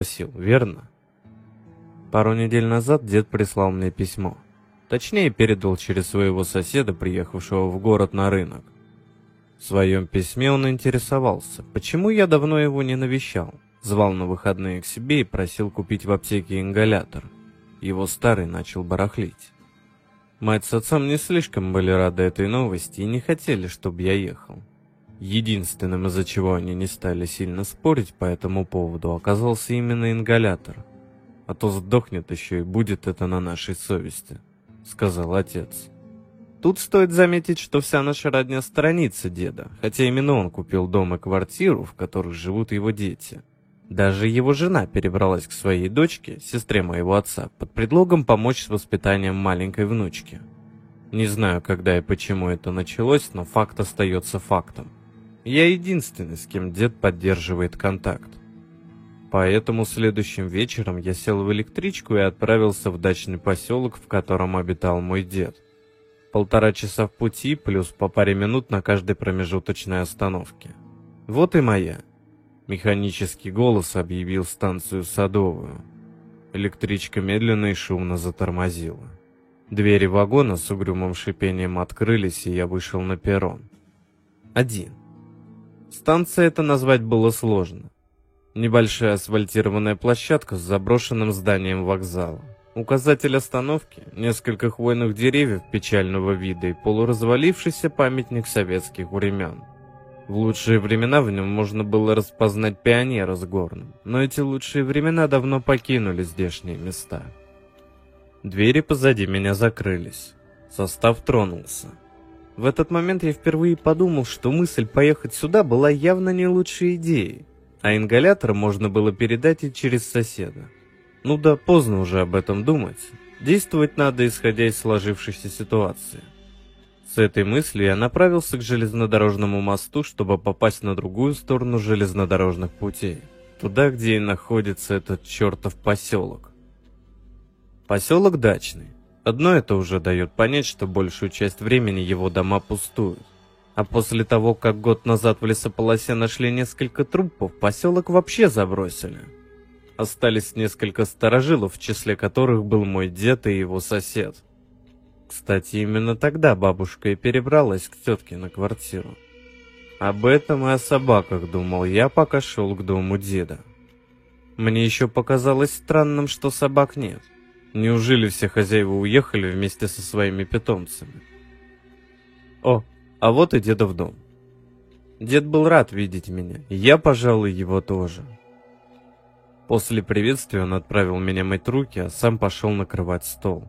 пригласил, верно? Пару недель назад дед прислал мне письмо. Точнее, передал через своего соседа, приехавшего в город на рынок. В своем письме он интересовался, почему я давно его не навещал. Звал на выходные к себе и просил купить в аптеке ингалятор. Его старый начал барахлить. Мать с отцом не слишком были рады этой новости и не хотели, чтобы я ехал. Единственным, из-за чего они не стали сильно спорить по этому поводу, оказался именно ингалятор. А то сдохнет еще и будет это на нашей совести, сказал отец. Тут стоит заметить, что вся наша родня сторонится деда, хотя именно он купил дом и квартиру, в которых живут его дети. Даже его жена перебралась к своей дочке, сестре моего отца, под предлогом помочь с воспитанием маленькой внучки. Не знаю, когда и почему это началось, но факт остается фактом. Я единственный, с кем дед поддерживает контакт. Поэтому следующим вечером я сел в электричку и отправился в дачный поселок, в котором обитал мой дед. Полтора часа в пути, плюс по паре минут на каждой промежуточной остановке. Вот и моя. Механический голос объявил станцию Садовую. Электричка медленно и шумно затормозила. Двери вагона с угрюмым шипением открылись, и я вышел на перрон. Один. Станция это назвать было сложно. Небольшая асфальтированная площадка с заброшенным зданием вокзала. Указатель остановки, несколько хвойных деревьев печального вида и полуразвалившийся памятник советских времен. В лучшие времена в нем можно было распознать пионера с горным, но эти лучшие времена давно покинули здешние места. Двери позади меня закрылись. Состав тронулся. В этот момент я впервые подумал, что мысль поехать сюда была явно не лучшей идеей, а ингалятор можно было передать и через соседа. Ну да, поздно уже об этом думать. Действовать надо, исходя из сложившейся ситуации. С этой мыслью я направился к железнодорожному мосту, чтобы попасть на другую сторону железнодорожных путей. Туда, где и находится этот чертов поселок. Поселок дачный. Одно это уже дает понять, что большую часть времени его дома пустуют. А после того, как год назад в лесополосе нашли несколько трупов, поселок вообще забросили. Остались несколько старожилов, в числе которых был мой дед и его сосед. Кстати, именно тогда бабушка и перебралась к тетке на квартиру. Об этом и о собаках думал я, пока шел к дому деда. Мне еще показалось странным, что собак нет. Неужели все хозяева уехали вместе со своими питомцами? О, а вот и дедов дом. Дед был рад видеть меня, я, пожалуй, его тоже. После приветствия он отправил меня мыть руки, а сам пошел накрывать стол.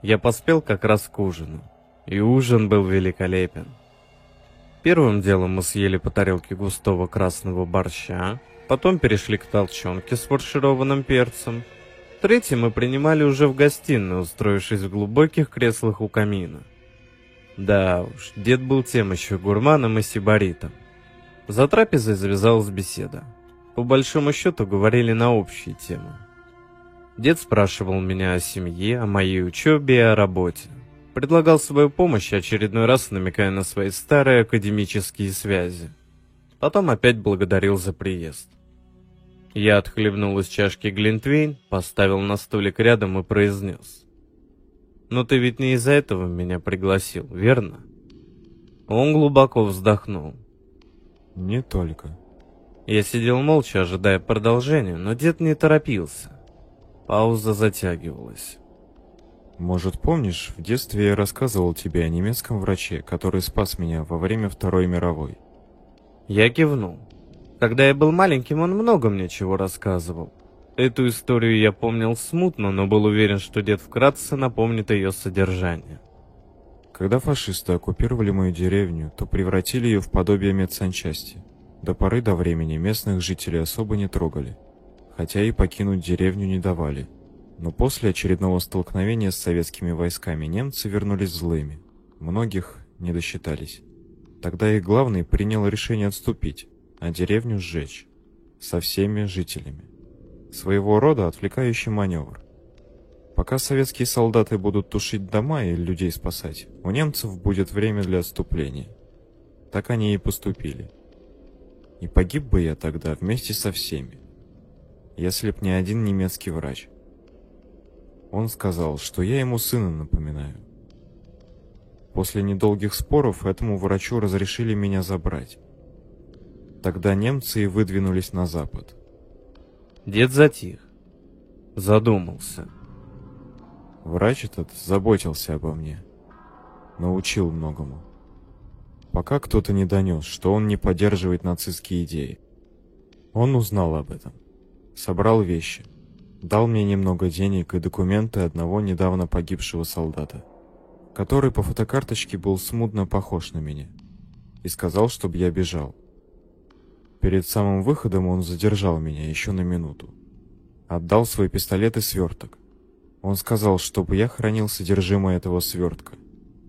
Я поспел как раз к ужину, и ужин был великолепен. Первым делом мы съели по тарелке густого красного борща, потом перешли к толчонке с фаршированным перцем – Третий мы принимали уже в гостиной, устроившись в глубоких креслах у камина. Да уж, дед был тем еще гурманом и сибаритом. За трапезой завязалась беседа. По большому счету говорили на общие темы. Дед спрашивал меня о семье, о моей учебе и о работе. Предлагал свою помощь, очередной раз намекая на свои старые академические связи. Потом опять благодарил за приезд. Я отхлебнул из чашки Глинтвейн, поставил на столик рядом и произнес. «Но ты ведь не из-за этого меня пригласил, верно?» Он глубоко вздохнул. «Не только». Я сидел молча, ожидая продолжения, но дед не торопился. Пауза затягивалась. «Может, помнишь, в детстве я рассказывал тебе о немецком враче, который спас меня во время Второй мировой?» Я кивнул. Когда я был маленьким, он много мне чего рассказывал. Эту историю я помнил смутно, но был уверен, что дед вкратце напомнит ее содержание. Когда фашисты оккупировали мою деревню, то превратили ее в подобие медсанчасти. До поры до времени местных жителей особо не трогали, хотя и покинуть деревню не давали. Но после очередного столкновения с советскими войсками немцы вернулись злыми. Многих не досчитались. Тогда их главный принял решение отступить, а деревню сжечь. Со всеми жителями. Своего рода отвлекающий маневр. Пока советские солдаты будут тушить дома и людей спасать, у немцев будет время для отступления. Так они и поступили. И погиб бы я тогда вместе со всеми. если б не один немецкий врач. Он сказал, что я ему сына напоминаю. После недолгих споров этому врачу разрешили меня забрать. Тогда немцы и выдвинулись на запад. Дед затих. Задумался. Врач этот заботился обо мне. Научил многому. Пока кто-то не донес, что он не поддерживает нацистские идеи. Он узнал об этом. Собрал вещи. Дал мне немного денег и документы одного недавно погибшего солдата, который по фотокарточке был смутно похож на меня. И сказал, чтобы я бежал. Перед самым выходом он задержал меня еще на минуту. Отдал свой пистолет и сверток. Он сказал, чтобы я хранил содержимое этого свертка.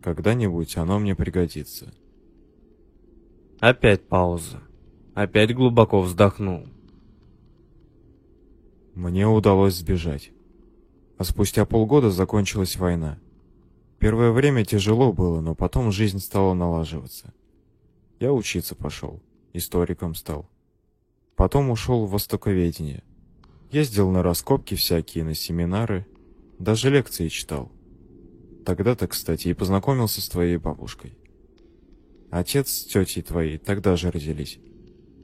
Когда-нибудь оно мне пригодится. Опять пауза. Опять глубоко вздохнул. Мне удалось сбежать. А спустя полгода закончилась война. Первое время тяжело было, но потом жизнь стала налаживаться. Я учиться пошел историком стал. Потом ушел в востоковедение. Ездил на раскопки всякие, на семинары, даже лекции читал. Тогда-то, кстати, и познакомился с твоей бабушкой. Отец с тетей твоей тогда же родились.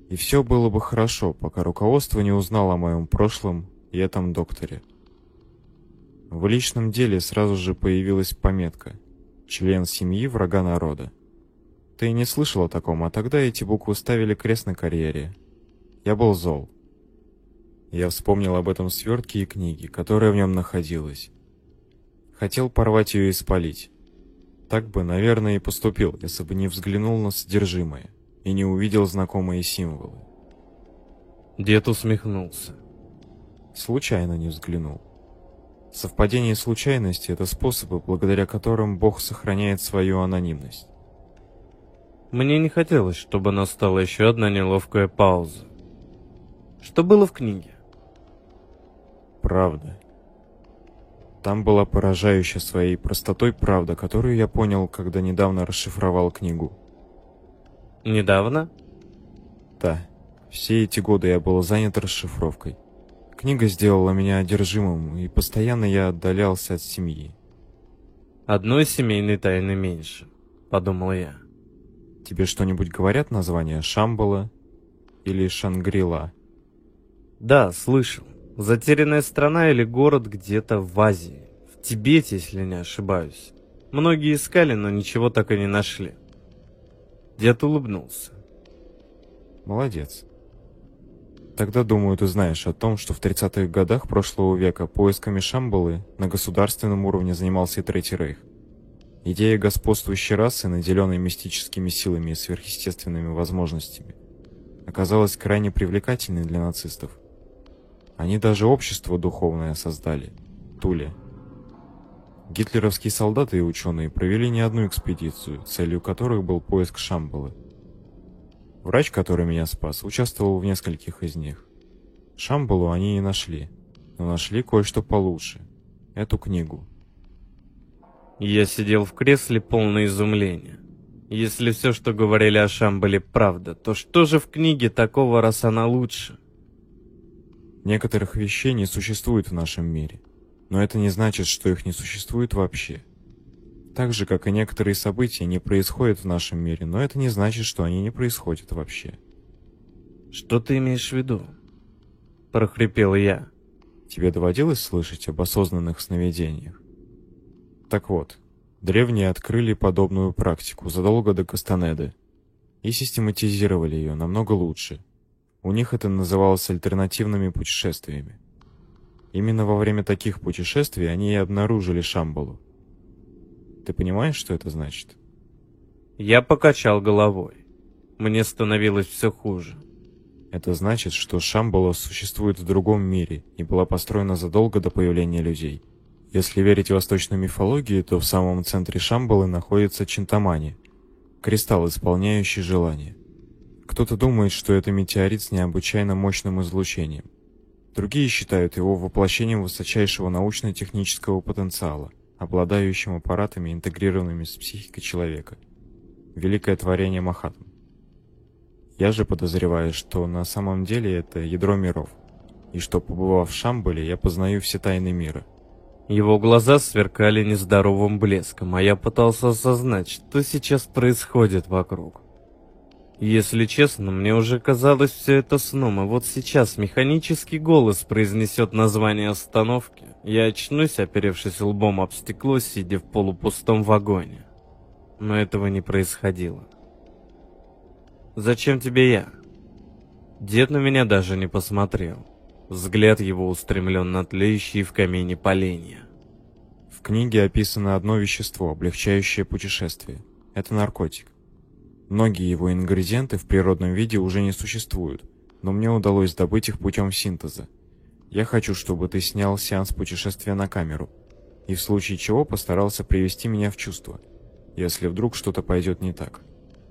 И все было бы хорошо, пока руководство не узнало о моем прошлом и этом докторе. В личном деле сразу же появилась пометка «Член семьи врага народа». Ты не слышал о таком, а тогда эти буквы ставили крест на карьере. Я был зол. Я вспомнил об этом свертке и книге, которая в нем находилась. Хотел порвать ее и спалить. Так бы, наверное, и поступил, если бы не взглянул на содержимое и не увидел знакомые символы. Дед усмехнулся. Случайно не взглянул. Совпадение случайности — это способы, благодаря которым Бог сохраняет свою анонимность. Мне не хотелось, чтобы настала еще одна неловкая пауза. Что было в книге? Правда. Там была поражающая своей простотой правда, которую я понял, когда недавно расшифровал книгу. Недавно? Да. Все эти годы я был занят расшифровкой. Книга сделала меня одержимым, и постоянно я отдалялся от семьи. «Одной семейной тайны меньше», — подумал я. Тебе что-нибудь говорят названия Шамбала или Шангрила? Да, слышал. Затерянная страна или город где-то в Азии. В Тибете, если не ошибаюсь. Многие искали, но ничего так и не нашли. Дед улыбнулся. Молодец. Тогда, думаю, ты знаешь о том, что в 30-х годах прошлого века поисками Шамбалы на государственном уровне занимался и Третий Рейх. Идея господствующей расы, наделенной мистическими силами и сверхъестественными возможностями, оказалась крайне привлекательной для нацистов. Они даже общество духовное создали – Туле. Гитлеровские солдаты и ученые провели не одну экспедицию, целью которых был поиск Шамбалы. Врач, который меня спас, участвовал в нескольких из них. Шамбалу они и нашли, но нашли кое-что получше – эту книгу – я сидел в кресле полное изумления. Если все, что говорили о Шамбале, правда, то что же в книге такого, раз она лучше? Некоторых вещей не существует в нашем мире, но это не значит, что их не существует вообще. Так же, как и некоторые события не происходят в нашем мире, но это не значит, что они не происходят вообще. «Что ты имеешь в виду?» – прохрипел я. «Тебе доводилось слышать об осознанных сновидениях?» Так вот, древние открыли подобную практику задолго до Кастанеды и систематизировали ее намного лучше. У них это называлось альтернативными путешествиями. Именно во время таких путешествий они и обнаружили Шамбалу. Ты понимаешь, что это значит? Я покачал головой. Мне становилось все хуже. Это значит, что Шамбала существует в другом мире и была построена задолго до появления людей. Если верить восточной мифологии, то в самом центре Шамбалы находится Чинтамани – кристалл, исполняющий желания. Кто-то думает, что это метеорит с необычайно мощным излучением. Другие считают его воплощением высочайшего научно-технического потенциала, обладающим аппаратами, интегрированными с психикой человека. Великое творение Махатм. Я же подозреваю, что на самом деле это ядро миров. и что, побывав в Шамбале, я познаю все тайны мира. Его глаза сверкали нездоровым блеском, а я пытался осознать, что сейчас происходит вокруг. Если честно, мне уже казалось все это сном, и вот сейчас механический голос произнесет название остановки. Я очнусь, оперевшись лбом об стекло, сидя в полупустом вагоне. Но этого не происходило. «Зачем тебе я?» Дед на меня даже не посмотрел. Взгляд его устремлен на тлеющие в камине поленья. В книге описано одно вещество, облегчающее путешествие. Это наркотик. Многие его ингредиенты в природном виде уже не существуют, но мне удалось добыть их путем синтеза. Я хочу, чтобы ты снял сеанс путешествия на камеру, и в случае чего постарался привести меня в чувство, если вдруг что-то пойдет не так.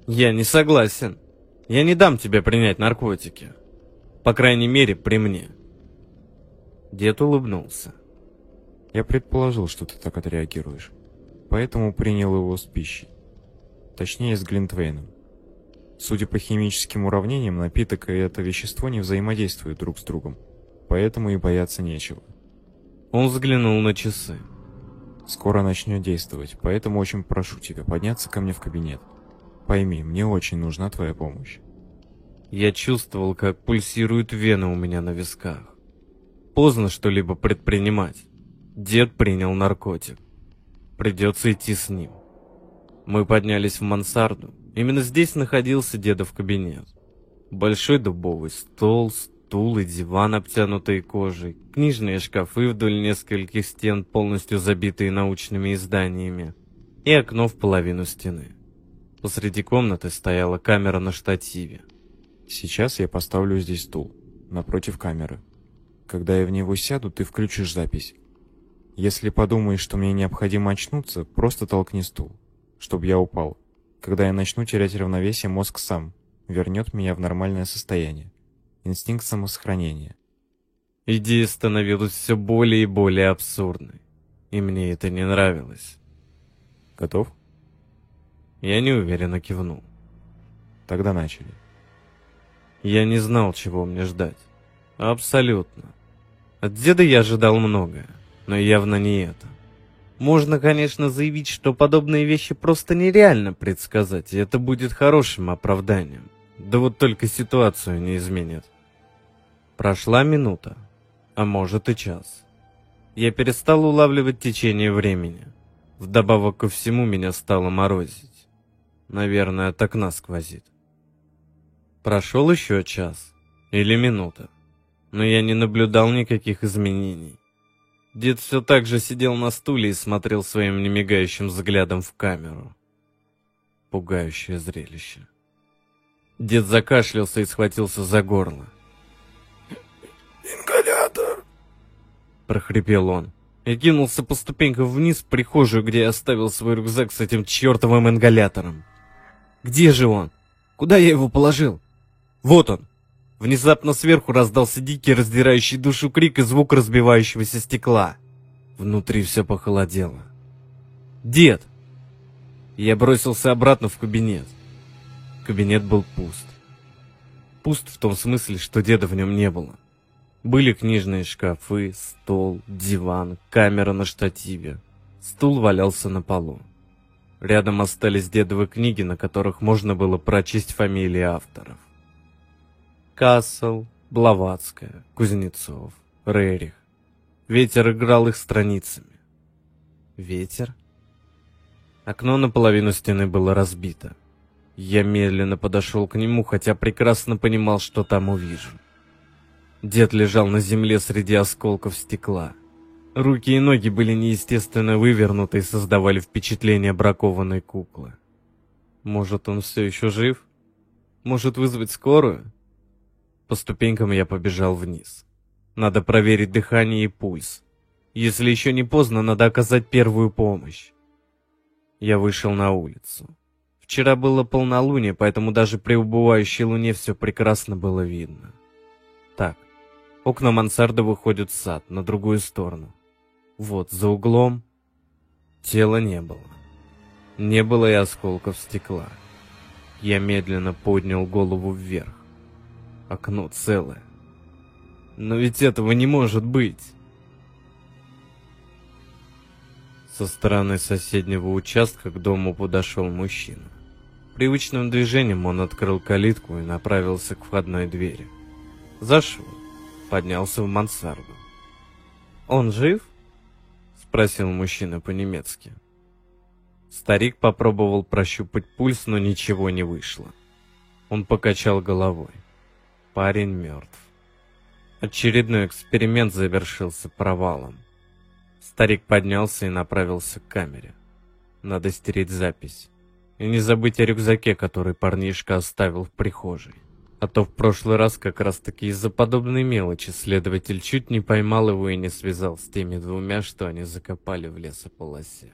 Я не согласен. Я не дам тебе принять наркотики. По крайней мере, при мне. Дед улыбнулся. Я предположил, что ты так отреагируешь, поэтому принял его с пищей. Точнее, с Глинтвейном. Судя по химическим уравнениям, напиток и это вещество не взаимодействуют друг с другом, поэтому и бояться нечего. Он взглянул на часы. Скоро начнет действовать, поэтому очень прошу тебя подняться ко мне в кабинет. Пойми, мне очень нужна твоя помощь. Я чувствовал, как пульсируют вены у меня на висках. Поздно что-либо предпринимать. Дед принял наркотик. Придется идти с ним. Мы поднялись в мансарду. Именно здесь находился дедов кабинет. Большой дубовый стол, стул и диван, обтянутые кожей, книжные шкафы вдоль нескольких стен, полностью забитые научными изданиями, и окно в половину стены. Посреди комнаты стояла камера на штативе. Сейчас я поставлю здесь стул, напротив камеры. Когда я в него сяду, ты включишь запись. Если подумаешь, что мне необходимо очнуться, просто толкни стул чтобы я упал. Когда я начну терять равновесие, мозг сам вернет меня в нормальное состояние. Инстинкт самосохранения. Идея становилась все более и более абсурдной. И мне это не нравилось. Готов? Я неуверенно кивнул. Тогда начали. Я не знал, чего мне ждать. Абсолютно. От деда я ожидал многое, но явно не это. Можно, конечно, заявить, что подобные вещи просто нереально предсказать, и это будет хорошим оправданием. Да вот только ситуацию не изменит. Прошла минута, а может и час. Я перестал улавливать течение времени. Вдобавок ко всему меня стало морозить. Наверное, от окна сквозит. Прошел еще час или минута, но я не наблюдал никаких изменений. Дед все так же сидел на стуле и смотрел своим немигающим взглядом в камеру. Пугающее зрелище. Дед закашлялся и схватился за горло. «Ингалятор!» прохрипел он и кинулся по ступенькам вниз в прихожую, где я оставил свой рюкзак с этим чертовым ингалятором. Где же он? Куда я его положил? Вот он! Внезапно сверху раздался дикий, раздирающий душу крик и звук разбивающегося стекла. Внутри все похолодело. «Дед!» Я бросился обратно в кабинет. Кабинет был пуст. Пуст в том смысле, что деда в нем не было. Были книжные шкафы, стол, диван, камера на штативе. Стул валялся на полу. Рядом остались дедовы книги, на которых можно было прочесть фамилии авторов. Кассел, Блаватская, Кузнецов, Рерих. Ветер играл их страницами. Ветер? Окно наполовину стены было разбито. Я медленно подошел к нему, хотя прекрасно понимал, что там увижу. Дед лежал на земле среди осколков стекла. Руки и ноги были неестественно вывернуты и создавали впечатление бракованной куклы. Может, он все еще жив? Может, вызвать скорую? По ступенькам я побежал вниз. Надо проверить дыхание и пульс. Если еще не поздно, надо оказать первую помощь. Я вышел на улицу. Вчера было полнолуние, поэтому даже при убывающей луне все прекрасно было видно. Так, окна мансарды выходят в сад, на другую сторону. Вот, за углом тела не было. Не было и осколков стекла. Я медленно поднял голову вверх. Окно целое. Но ведь этого не может быть. Со стороны соседнего участка к дому подошел мужчина. Привычным движением он открыл калитку и направился к входной двери. Зашел, поднялся в мансарду. «Он жив?» — спросил мужчина по-немецки. Старик попробовал прощупать пульс, но ничего не вышло. Он покачал головой. Парень мертв. Очередной эксперимент завершился провалом. Старик поднялся и направился к камере. Надо стереть запись. И не забыть о рюкзаке, который парнишка оставил в прихожей. А то в прошлый раз как раз таки из-за подобной мелочи следователь чуть не поймал его и не связал с теми двумя, что они закопали в лесополосе.